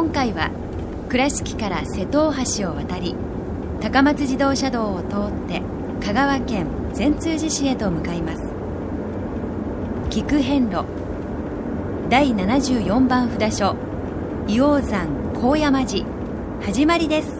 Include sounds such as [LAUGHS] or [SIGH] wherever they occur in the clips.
今回は倉敷から瀬戸大橋を渡り高松自動車道を通って香川県善通寺市へと向かいます。菊遍路第74番札所硫黄山高山寺。始まりです。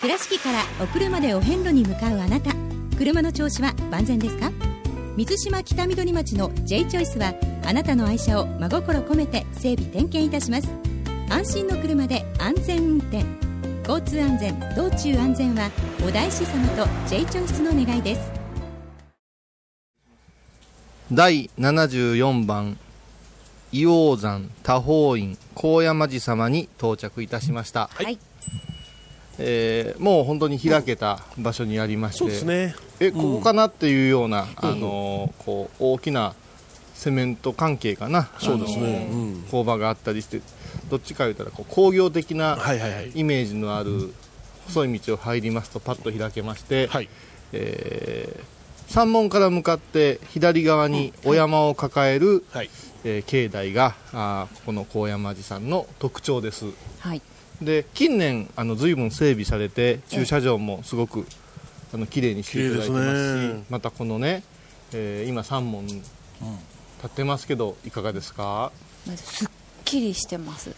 倉敷からお車でお遍路に向かうあなた。車の調子は万全ですか？水島北緑町の J チョイスはあなたの愛車を真心込めて整備点検いたします。安心の車で安全運転。交通安全道中安全はお大師様と J チョイスの願いです。第74番硫黄山多宝院高山寺様に到着いたしました、はいえーもう本当に開けた場所にありまして、そうですね。えここかなっていうような、あのーこう大きなセメント関係かな。そうですね。あのーうん。工場があったりしてどっちか言ったらこう工業的な。イメージのある細い道を入りますとパッと開けまして、はい。えー山門から向かって左側にお山を抱える、はい。えー境内があーこの高山寺さんの特徴です。はいで近年あの随分整備されて駐車場もすごくあの綺麗にしていただいてますしね。またこのね、えー今3門立ってますけどいかがですか？まずすっきりしてます。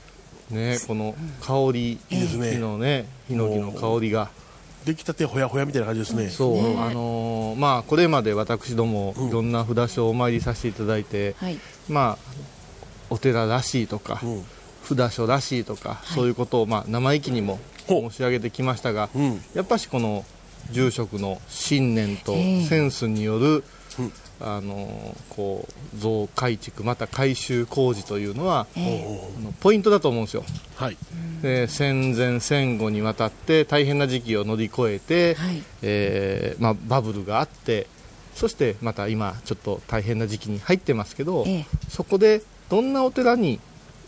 ねこの香り、いいですね。木のねヒノキの香りが。出来たてほやほやみたいな感じですね。そう、あのーまあこれまで私どもうん。いろんな札所をお参りさせていただいて、はい。まあお寺らしいとか、うん。札所らしいとか、そういうことをまあ生意気にも申し上げてきましたが、うん。やっぱしこの住職の信念とええ。センスによる、うん。あのこう増改築また改修工事というのは、え。あのポイントだと思うんですよ。はい。で戦前戦後にわたって大変な時期を乗り越えて、はい。えーまあ、バブルがあってそしてまた今ちょっと大変な時期に入ってますけど、ええ。そこでどんなお寺に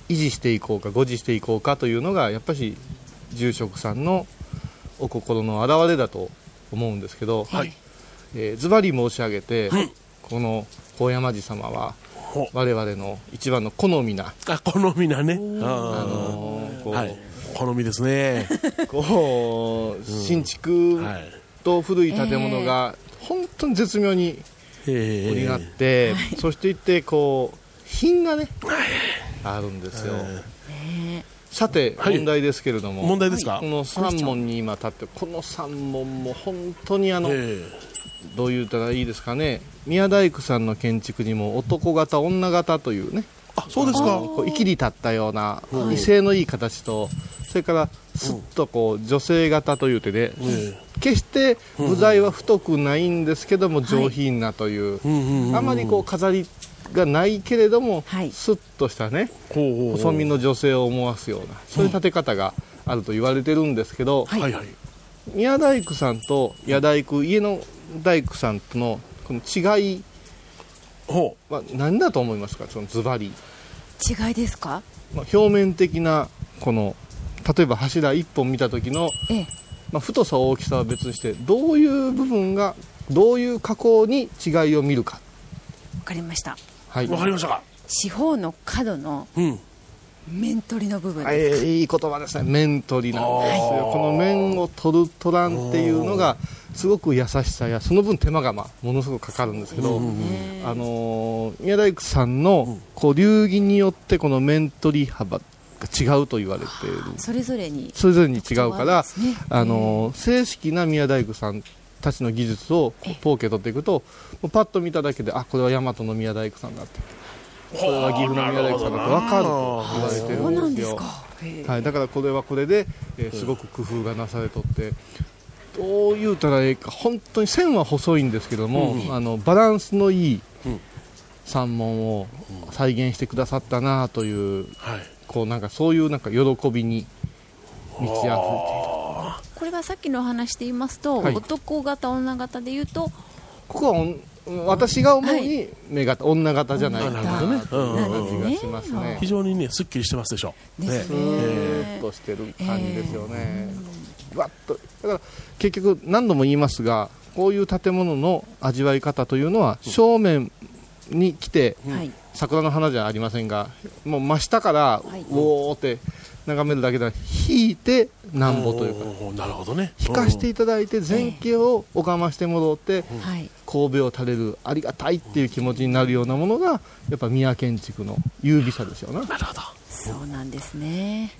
維持していこうか護持していこうかというのがやっぱし住職さんのお心の表れだと思うんですけど、はい。えーズバリ申し上げて、うんこの高山寺様はほ我々の一番の好みな、あ、好みなね。ああのーこうーはい。好みですね。こう新築はい。と古い建物が本当に絶妙にえ織りなって、そしていってこう品がねあるんですよ、さてはい。問題ですけれども、問題ですか？この3門に今立ってこの3門も本当にあの、えどう言ったらいいですかね。宮大工さんの建築にも男型女型というね。あ、そうですか？こう生きり立ったような威勢のいい形と、それからすっとこう女性型というてね、え決して部材は太くないんですけども上品なという。あまりこう飾りがないけれども、はい。スッとしたね細身の女性を思わすようなそういう建て方があると言われてるんですけど、はい。はい宮大工さんと矢大工家の大工さんとのこの違いほは何だと思いますか？そのズバリ、違いですか？まあ、表面的なこの例えば柱1本見た時の、ええ。まあ、太さ大きさは別にしてどういう部分がどういう加工に違いを見るか。わかりましたはい。わかりましたか。四方の角のうん。面取りの部分ですえーいい言葉ですね。面取りなんですよ。この面を取る取らんっていうのがすごく優しさやその分手間がまあものすごくかかるんですけど、ねあのー宮大工さんのこう流儀によってこの面取り幅が違うと言われている。それぞれに。それぞれに違うから、ね。あのー正式な宮大工さんたちの技術を統計取っていくともうパッと見ただけであこれは大和の宮大工さんだって。これは岐阜の宮大工さんだって分かると言われてるそうなんんですすか。へえ。はい、だからこれはこれで、えーすごく工夫がなされとってどう言うたらええか本当に線は細いんですけども、あのバランスのいいうん。山門を再現してくださったなというはい。こうなんかそういうなんか喜びに満ち溢れている。これはさっきのお話で言いますと、はい。男型女型で言うとここは私が思うに目型、女型じゃないかななるほどね。という感じがしますね。非常にねすっきりしてますでしょ。ですスーッとしてる感じですよね、わっと。だから結局何度も言いますがこういう建物の味わい方というのは正面に来てはい。桜の花じゃありませんがもう真下からはい。うおーって眺めるだけでは引いてなんぼというかなるほどね。引かしていただいて前景を拝まして戻ってはい神戸を垂れるありがたいっていう気持ちになるようなものがやっぱ宮建築の優美さですよねなるほど。そうなんですね。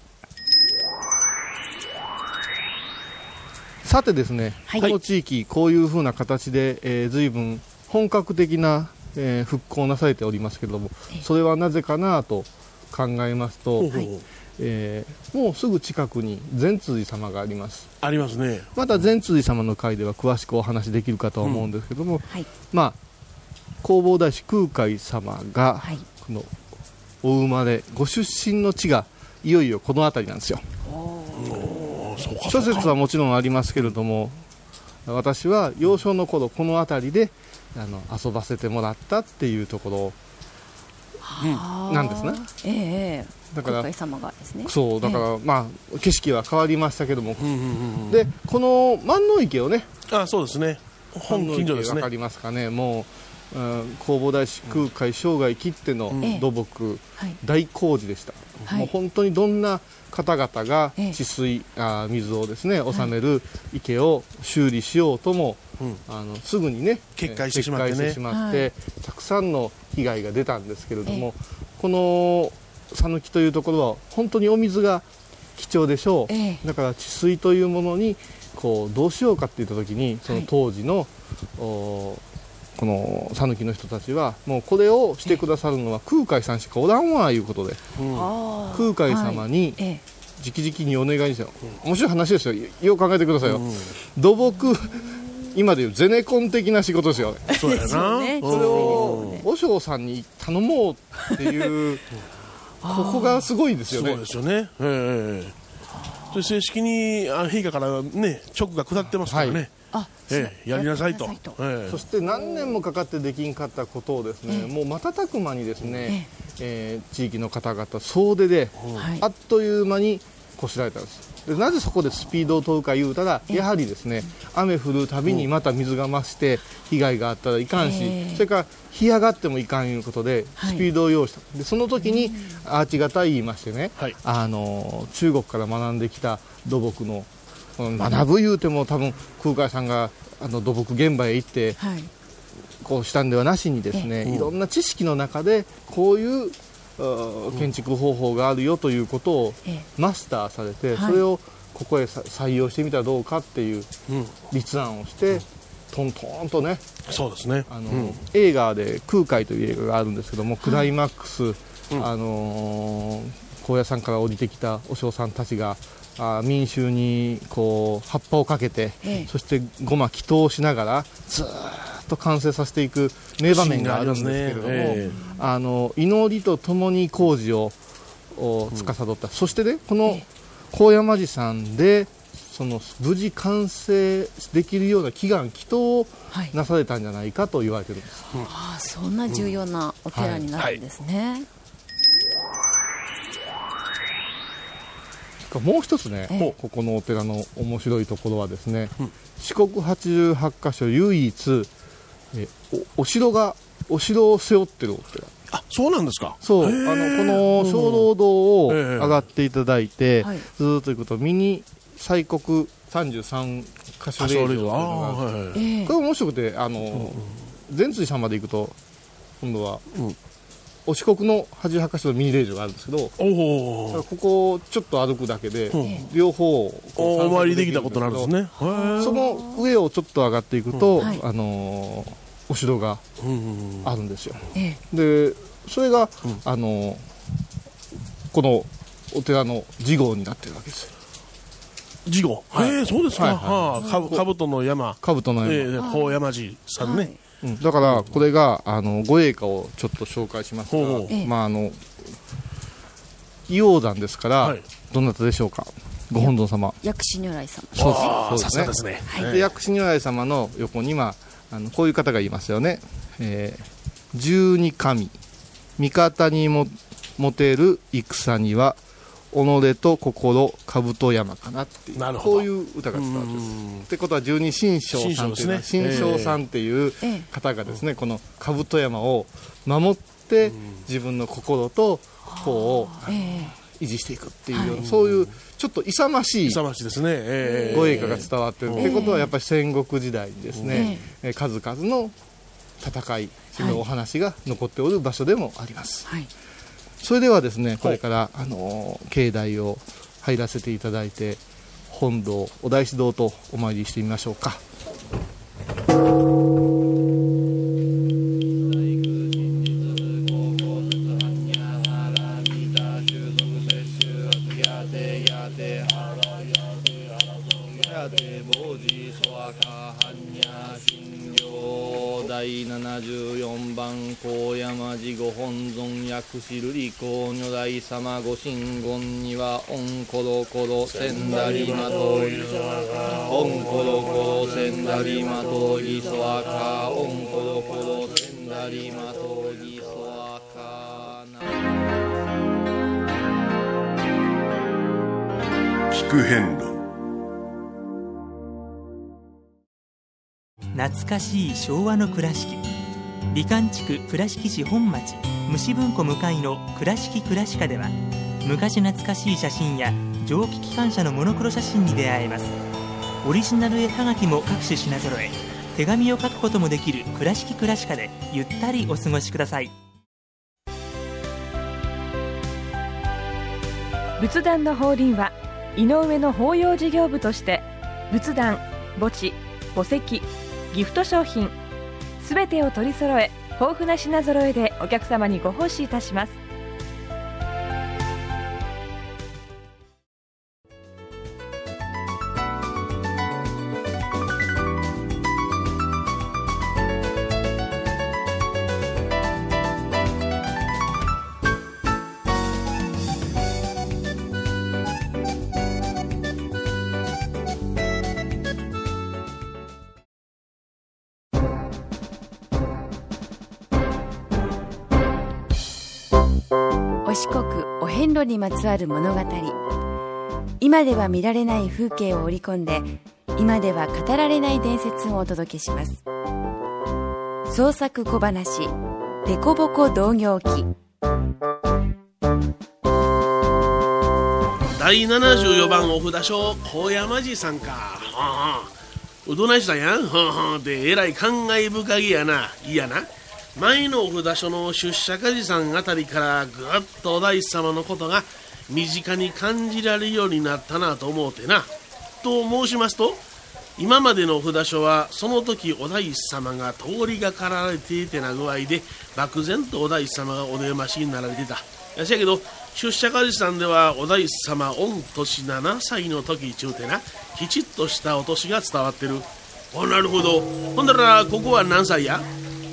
さてですね、はい。この地域こういうふうな形で、えー、随分本格的な、えー復興なされておりますけれどもそれはなぜかなと考えますと、ほうほうほうえーもうすぐ近くに善通寺様があります。ありますね。また善通寺様の会では詳しくお話できるかと思うんですけども、はい。まあ弘法大師空海様が、はい。このお生まれご出身の地がいよいよこの辺りなんですよ。おーそうか。諸説はもちろんありますけれども私は幼少の頃この辺りであの遊ばせてもらったっていうところなんですね。ええええ。だから空海様がですね。そうだから、まあ景色は変わりましたけども、うんうんうんうん。でこの万能池をねあそうですね。本近所ですね。わかりますかね。もう、うん、弘法大師空海生涯きってのええ土木、はい。大工事でした、はい。もう本当にどんな方々がええ。治水、あ水をですね収める池を修理しようとも、うん。あのすぐにね決壊してしまってね。決壊してしまってたくさんの被害が出たんですけれども、この讃岐というところは本当にお水が貴重でしょう、ええ。だから治水というものにこうどうしようかって言った時にその当時の、おこの讃岐の人たちはもうこれをしてくださるのは空海さんしかおらんわいうことで。あ空海様にええ。直々にお願いして面白い話ですよ。よう考えてくださいよ、土木今でいうゼネコン的な仕事ですよ。ねそうやな。ね。それを和尚さんに頼もうっていうここがすごいですよね。そうですよね。ええええで正式にあ陛下からね直が下ってますからね、はい。あええやりなさいと。ええ。そして何年もかかってできんかったことをですね、もう瞬く間にですね、えー地域の方々総出で、はい。あっという間にこしらえたんです。でなぜそこでスピードを問うか言うたら、やはりですね雨降るたびにまた水が増して被害があったらいかんし、ええ。それから干上がってもいかんいうことではい。スピードを要した、でその時にアーチ型言いましてね、はい。あの中国から学んできた土木のうん学ぶ言うても多分空海さんがあの土木現場へ行ってはい。こうしたんではなしにですね、いろんな知識の中でこういうあ建築方法があるよということをええマスターされて、はい。それをここへさ採用してみたらどうかっていううん。立案をして、トントンとねそうですね。あの、うん。映画で「空海」という映画があるんですけども、クライマックス、あのー高野山から降りてきたお嬢さんたちがあー民衆にこう葉っぱをかけて、ええ。そしてごま祈祷しながらずーっと完成させていく名場面があるんですけれども、あね。えあの祈りとともに工事をお司った、そしてねこの高山寺さんでその無事完成できるような祈願祈祷をはいなされたんじゃないかと言われてるんです、ああそんな重要なお寺になるんですね、もう一つね、ええ。ここのお寺の面白いところはですね、四国88カ所唯一えおお城がお城を背負ってるお寺あそうなんですか。そう。あのこの鐘楼堂をええ。上がっていただいて、はい。ずーっと行くとミニ西国33カ所霊場というのがあはいこれ面白くてあの、善通寺さんまで行くと今度は、うん。お四国の88カ所のミニ霊場があるんですけどおおここをちょっと歩くだけで、うん。両方お参りできたことになるんですね。その上をちょっと上がっていくと、はい。あのーお城がうんうんうん。あるんですよ。えでそれが、うん。あのーこのお寺の次号になってるわけです。よ事後へえそうですか。はいはあかぶ兜の山。兜の山、ええ高山寺さんね。うん。だからこれがあの護衛歌をちょっと紹介しますが、ほうほう。ええまああの硫黄山ですから、はい。どなたでしょうか？ご本尊様。薬師如来様。そうああそうさすがですね。で薬師如来様の横にはあのこういう方がいますよね、えー十二神。味方にも持てる戦には己と心兜山かなっていう。なるほど。こういう歌が伝わるんです。うん。ってことは十二神将さんっていうの将ね。さんっていうええ方がですねこの兜山を守って自分の心と心をえ維持していくっていうようなそういうちょっと勇ましい勇ましいですね。ええ。護衛歌が伝わってる。ってことはやっぱり戦国時代にですね、えー数々の戦いそのお話が残っておる場所でもあります、はい。それではですねこれから、あのー境内を入らせていただいて本堂お大師堂とお参りしてみましょうか第74番高山寺ご本尊薬師瑠璃光如来様ご神言にはオンコロコロせんだりまとぎオンコロコロせんだりまとぎそわかオンコロコロせんだりまとぎそわかな聞く遍路懐かしい昭和の倉敷。美観地区倉敷市本町虫文庫向かいの「倉敷倉歯科」では昔懐かしい写真や蒸気機関車のモノクロ写真に出会えます。オリジナル絵はがきも各種品揃え手紙を書くこともできる「倉敷倉歯科」でゆったりお過ごしください。仏壇の法輪は井上の法要事業部として仏壇墓地墓石ギフト商品。すべてを取り揃え豊富な品揃えでお客様にご奉仕いたします。まつわる物語。今では見られない風景を織り込んで今では語られない伝説をお届けします。創作小話「デコボコ同業記。第74番お札所高山寺さんか。はあはあ。うどないしたんやん。はあはあ。でえらい感慨深げやな。いやな。前のお札所の出社家寺さんあたりからぐっとお大師様のことが身近に感じられるようになったなと思うてな。と申しますと今までのお札所はその時お大師様が通りがかられていてな具合で漠然とお大師様がお出ましになられてた。せやけど出社家寺さんではお大師様御年7歳の時ちゅうてなきちっとしたお年が伝わってる。おなるほど。ほんだらここは何歳や？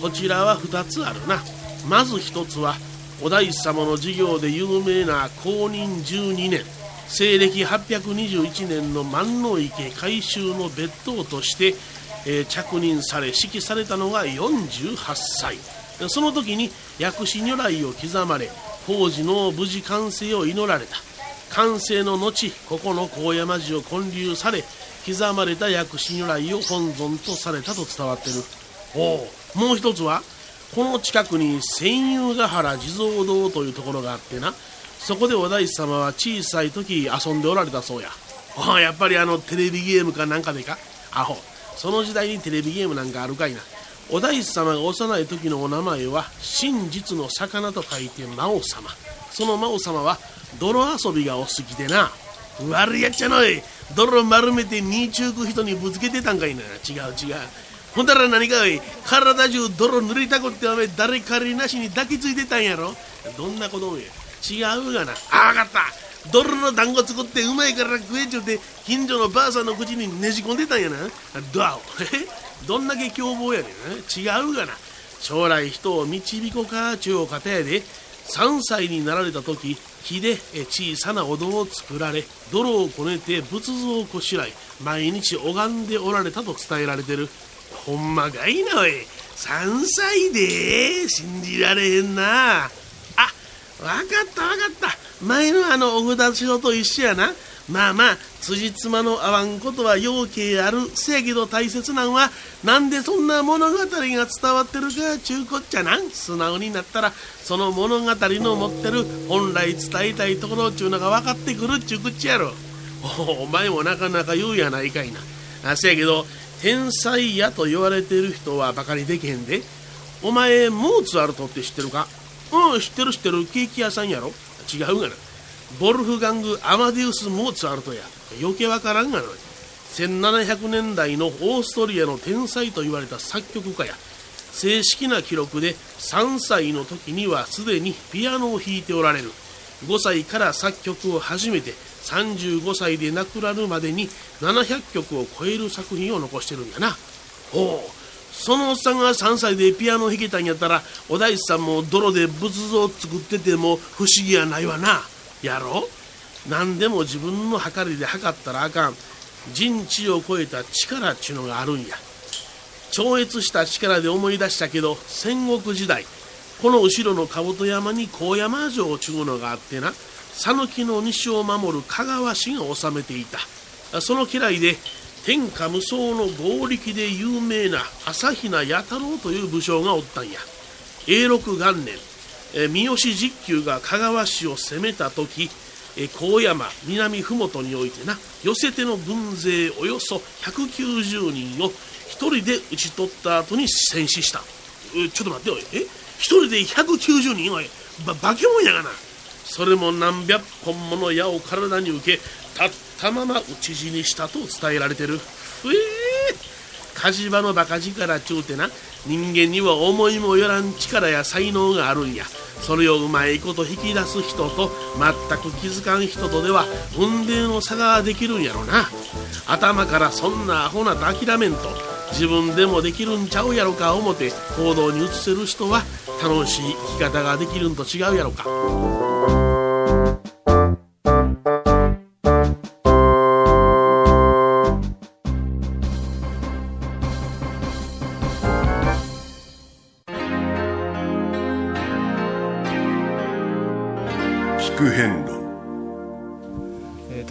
こちらは2つあるな。まず1つはお大師様の授業で有名な公認12年西暦821年の万能池改修の別当として、えー着任され指揮されたのが48歳。その時に薬師如来を刻まれ工事の無事完成を祈られた。完成の後ここの高山寺を建立され刻まれた薬師如来を本尊とされたと伝わってる。おうもう一つはこの近くに千遊ヶ原地蔵堂というところがあってな。そこでお大師様は小さい時遊んでおられたそうや。あやっぱりあのテレビゲームかなんかでか？アホ。その時代にテレビゲームなんかあるかいな。お大師様が幼い時のお名前は真実の魚と書いて真央様。その真央様は泥遊びがお好きでな。悪いやっちゃのい。泥丸めて身中く人にぶつけてたんかいな。違う違う。ほんだら何かおい体中泥塗りたくってお前誰彼なしに抱きついてたんやろ?どんな子供や違うがな。あ分かった。泥の団子作ってうまいから食えちゅうて近所のばあさんの口にねじ込んでたんやな。どあおどんだけ凶暴やねん。違うがな。将来人を導こうかちゅうお方やで。3歳になられた時木で小さなお堂を作られ泥をこねて仏像をこしらい毎日拝んでおられたと伝えられてる。ほんまがいなおい。3歳で信じられへんな。あわかったわかった。前のあのお札書と一緒やな。まあまあ辻褄の合わんことは要件あるせやけど大切なんはなんでそんな物語が伝わってるかちゅうこっちゃな素直になったらその物語の持ってる本来伝えたいところちゅうのが分かってくるちゅうこっちゃやろ。おお前もなかなか言うやないかいな。あせやけど天才やと言われてる人はバカにできへんで。お前モーツァルトって知ってるか？うん知ってる知ってる。ケーキ屋さんやろ？違うがな。ボルフガング・アマディウス・モーツァルトや。余計わからんがな。1700年代のオーストリアの天才と言われた作曲家や。正式な記録で3歳の時にはすでにピアノを弾いておられる。5歳から作曲を始めて35歳で亡くなるまでに700曲を超える作品を残してるんやな。おう。そのおっさんが3歳でピアノ弾けたんやったらお大師さんも泥で仏像作ってても不思議やないわな。やろ？何でも自分の測りで測ったらあかん。人知を超えた力っちゅうのがあるんや。超越した力で思い出したけど戦国時代この後ろの兜山に高山城ちゅうのがあってな。讃岐の西を守る香川氏が治めていた。その家来で天下無双の合力で有名な朝比奈弥太郎という武将がおったんや。永禄元年三好実久が香川氏を攻めた時え高山南麓においてな寄せ手の軍勢およそ190人を一人で討ち取った後に戦死した。ちょっと待っておい。え？一人で190人？おい。ば化け物やがな。それも何百本もの矢を体に受け立ったまま討ち死にしたと伝えられてる。ふえー。火事場のバカ力ちゅうてな人間には思いもよらん力や才能があるんや。それをうまいこと引き出す人と全く気づかん人とでは運命の差ができるんやろな。頭からそんなアホなと諦めんと自分でもできるんちゃうやろか思て行動に移せる人は楽しい生き方ができるんと違うやろか。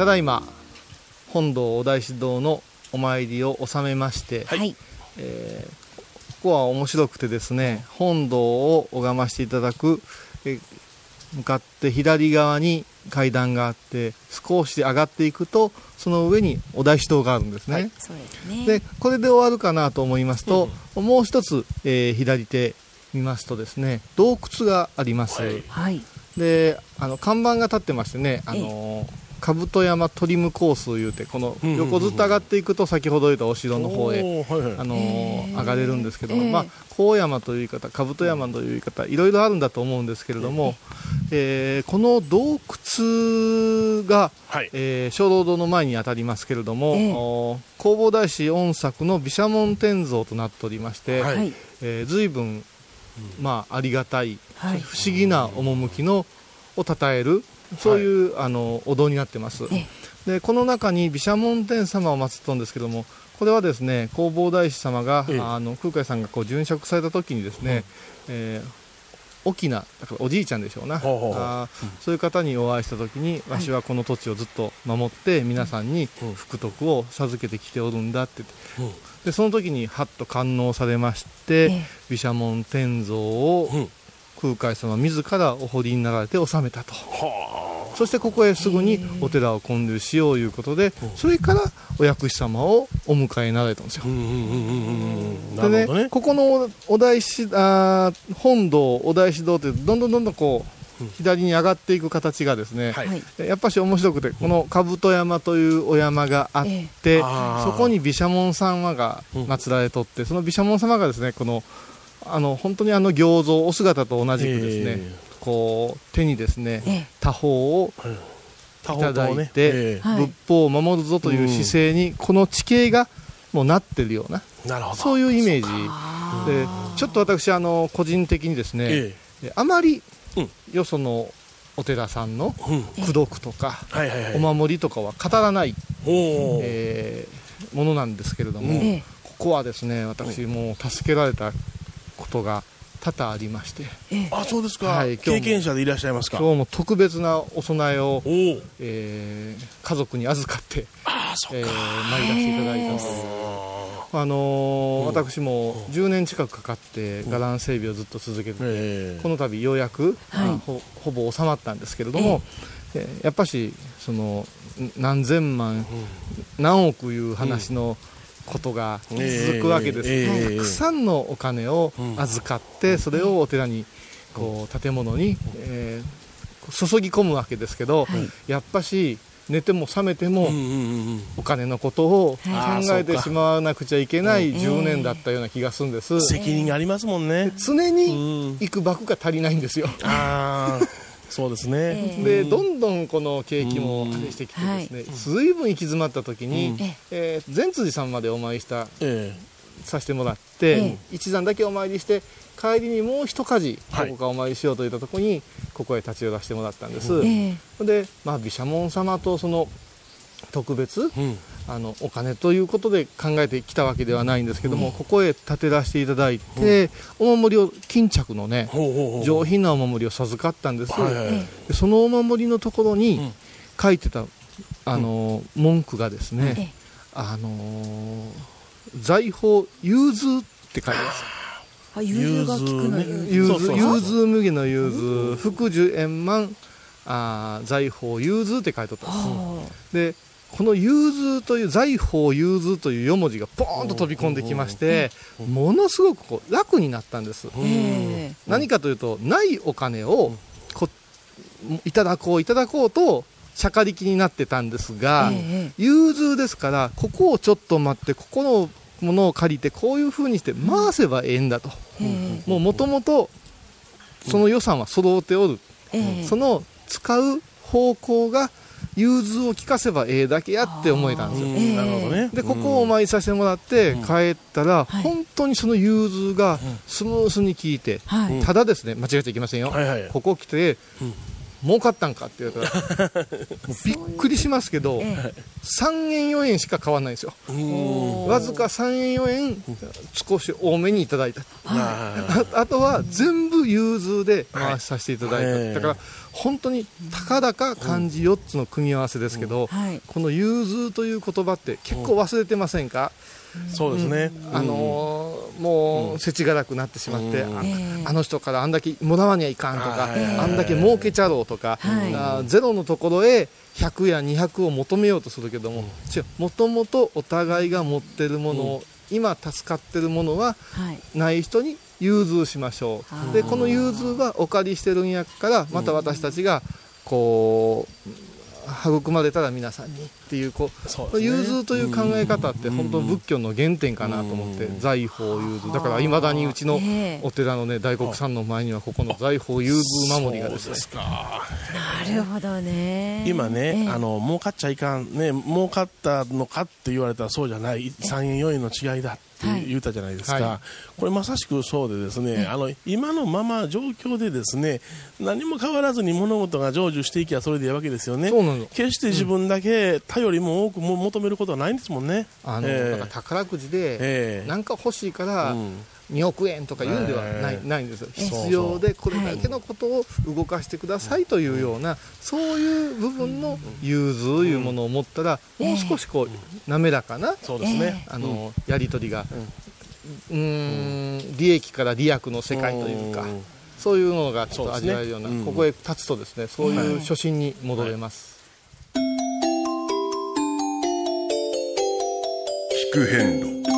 だいま本堂お大師堂のお参りを収めまして、はい。えーここは面白くてですね本堂を拝ましていただく、えー向かって左側に階段があって少し上がっていくとその上にお大師堂があるんですね、そうですね。でこれで終わるかなと思いますと、もう一つ、えー左手見ますとですね洞窟があります、はいはい。であの看板が立ってましてね、あの兜山トリムコースいうてこの横ずっと上がっていくと先ほど言ったお城の方へ、あの上がれるんですけどまあ、高山という言い方兜山という言い方いろいろあるんだと思うんですけれども、えーこの洞窟が、はい。えー小労働の前にあたりますけれども、弘法大師御作の毘沙門天像となっておりまして。えー随分、まあ、ありがたい、はい。不思議な趣のを称えるそういう、あのお堂になってます、でこの中に毘沙門天様を祀ったんですけどもこれはですね弘法大師様が、ええ。あの空海さんがこう殉職された時にですね、えー大きなだからおじいちゃんでしょうな、ほうほうほう。あーそういう方にお会いした時に、わしはこの土地をずっと守って皆さんに福徳を授けてきておるんだって言って、でその時にはっと感応されまして、毘沙門天像を空海様自らお彫りになられて納めたと。そしてここへすぐにお寺を建立しようということで、それからお薬師様をお迎えになられたんですよ。でねなるほどね。ここのお大師あー本堂お大師堂ってどんどんどんどんこう、左に上がっていく形がですね、はい。やっぱし面白くてこの兜山というお山があって、あー。そこに毘沙門様が祀られとって、その毘沙門様がですねこのあの本当にあの行像お姿と同じくですね、えこう手にですね、ええ。多宝を他いただいて、仏法を守るぞという姿勢にこの地形がもうなってるようなそういうイメージ。でちょっと私あの個人的にですね、あまりうん。よそのお寺さんの功徳とかお守りとかは語らない、えーものなんですけれども、ここはですね私もう助けられたことが多々ありまして。あそうですか、はい今日も。経験者でいらっしゃいますか？今日も特別なお供えを、えー家族に預かって、ああそっか、えー参り出していただいたという。あのー私も10年近くかかって伽藍整備をずっと続けてて、ええ。この度ようやく、はい。あほほぼ収まったんですけれども、えーやっぱしそのん何千万、何億いう話のことが続くわけです、ええたくさんのお金を預かって、それをお寺にこう建物に、えー注ぎ込むわけですけど、やっぱし寝ても覚めても、お金のことを考はい。えてしまわなくちゃいけない10年だったような気がするんです、責任がありますもんね、常うにん、行く額が足りないんですよ、ああそうですね、でどんどんこの景気もあれしてきてですね、随分行き詰まった時に、えー善辻さんまでお参りしたえさせてもらって、一段だけお参りして帰りにもう一かじどこかお参りしようといったところに、ここへ立ち寄らせてもらったんです、えで、まあ、毘沙門様とその特別、えうんあのお金ということで考えてきたわけではないんですけども、ここへ建てらせていただいて、お守りを巾着のねほうほうほう。上品なお守りを授かったんです、はいそのお守りのところにん。書いてた、あの文句がですね、ええ。あのー財宝融通って書いてます。あ融通が効くの融通。融そうそうそう。通融通麦の融通。福寿円満あー財宝融通って書いてあったんです。でこの融通という財宝融通という4文字がポーンと飛び込んできましてものすごくこう楽になったんです。ええ何かというとないお金をこいただこういただこうとしゃかりきになってたんですが、ええ融通ですからここをちょっと待ってここのものを借りてこういうふうにして回せばええんだと、えもうもともとその予算は揃っておる、ええ。その使う方向が融通を聞かせばええだけやって思えたんですよ。うんなるほどね。でここをお参りさせてもらって帰ったら、はい。本当にその融通がスムースに効いて、はいただですね間違えちゃいけませんよ、はいはいここ来て、儲かったんかって言われたら [LAUGHS] びっくりしますけど、え3円4円しか変わらないんですよ。うんわずか3円4円少し多めにいただいた。あああとは全部融通で回しさせていただいた、はいだから本当にたかだか漢字4つの組み合わせですけど、はい。この融通という言葉って結構忘れてませんか、ーそうですね、あのーもう世知辛くなってしまって、うん。あの人からあんだけもらわにはいかんとか、あんだけ儲けちゃろうとか、ゼロのところへ100や200を求めようとするけども、もともとお互いが持ってるものを、今助かってるものははい。ない人に融通しましょう。でこの融通はお借りしてるんやからまた私たちがこう育まれたら皆さんにっていうこううね融通という考え方って本当仏教の原点かなと思って財宝融通だからいまだにうちのお寺のね大黒さんの前にはここの財宝融通守りがですねそうですかなるほどね今ね、あの儲かっちゃいかん、ね、儲かったのかって言われたらそうじゃない3円4円の違いだって言ったじゃないですか、はい。これまさしくそうでですね、あの今のまま状況でですね何も変わらずに物事が成就していきゃそれでいいわけですよね。決して自分だけ頼りも多くも求めることはないんですもんね。あの、ええ。だから宝くじで、ええ。なんか欲しいから、うん2億円とか言うんではない,、ええないんです必要でこれだけのことを動かしてくださいというような、そういう部分の融通いうものを持ったら、もう少しこう滑らかな、そうですね、あのやり取りが、うーん利益から利益の世界というか、うん。そういうのがちょっと味わえるようなうん。ここへ立つとですねそういう初心に戻れます、聞く変路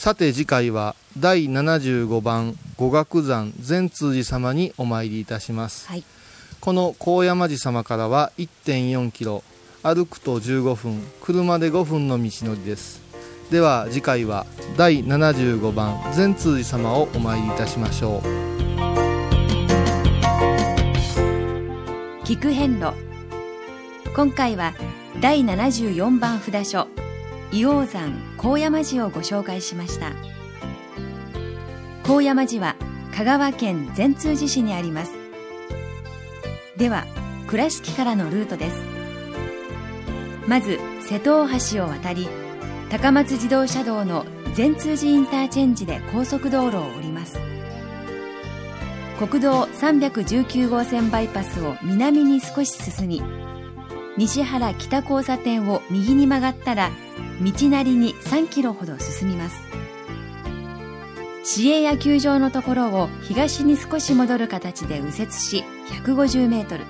さて次回は第75番五岳山善通寺様にお参りいたします、はい。この高山寺様からは1.4キロ歩くと15分車で5分の道のりです。では次回は第75番善通寺様をお参りいたしましょう。聞く遍路。今回は第74番札所硫黄山高山寺をご紹介しました。高山寺は香川県善通寺市にあります。では倉敷からのルートです。まず瀬戸大橋を渡り高松自動車道の善通寺インターチェンジで高速道路を降ります。国道319号線バイパスを南に少し進み西原北交差点を右に曲がったら道なりに3キロほど進みます。市営野球場のところを東に少し戻る形で右折し150メートル。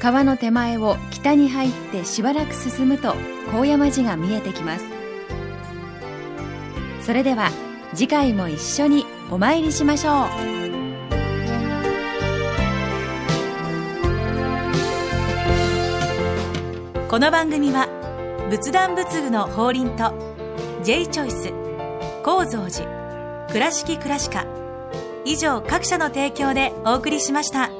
川の手前を北に入ってしばらく進むと高山寺が見えてきます。それでは次回も一緒にお参りしましょう。この番組は仏壇仏具の法輪と J チョイス構造寺倉敷倉歯科以上各社の提供でお送りしました。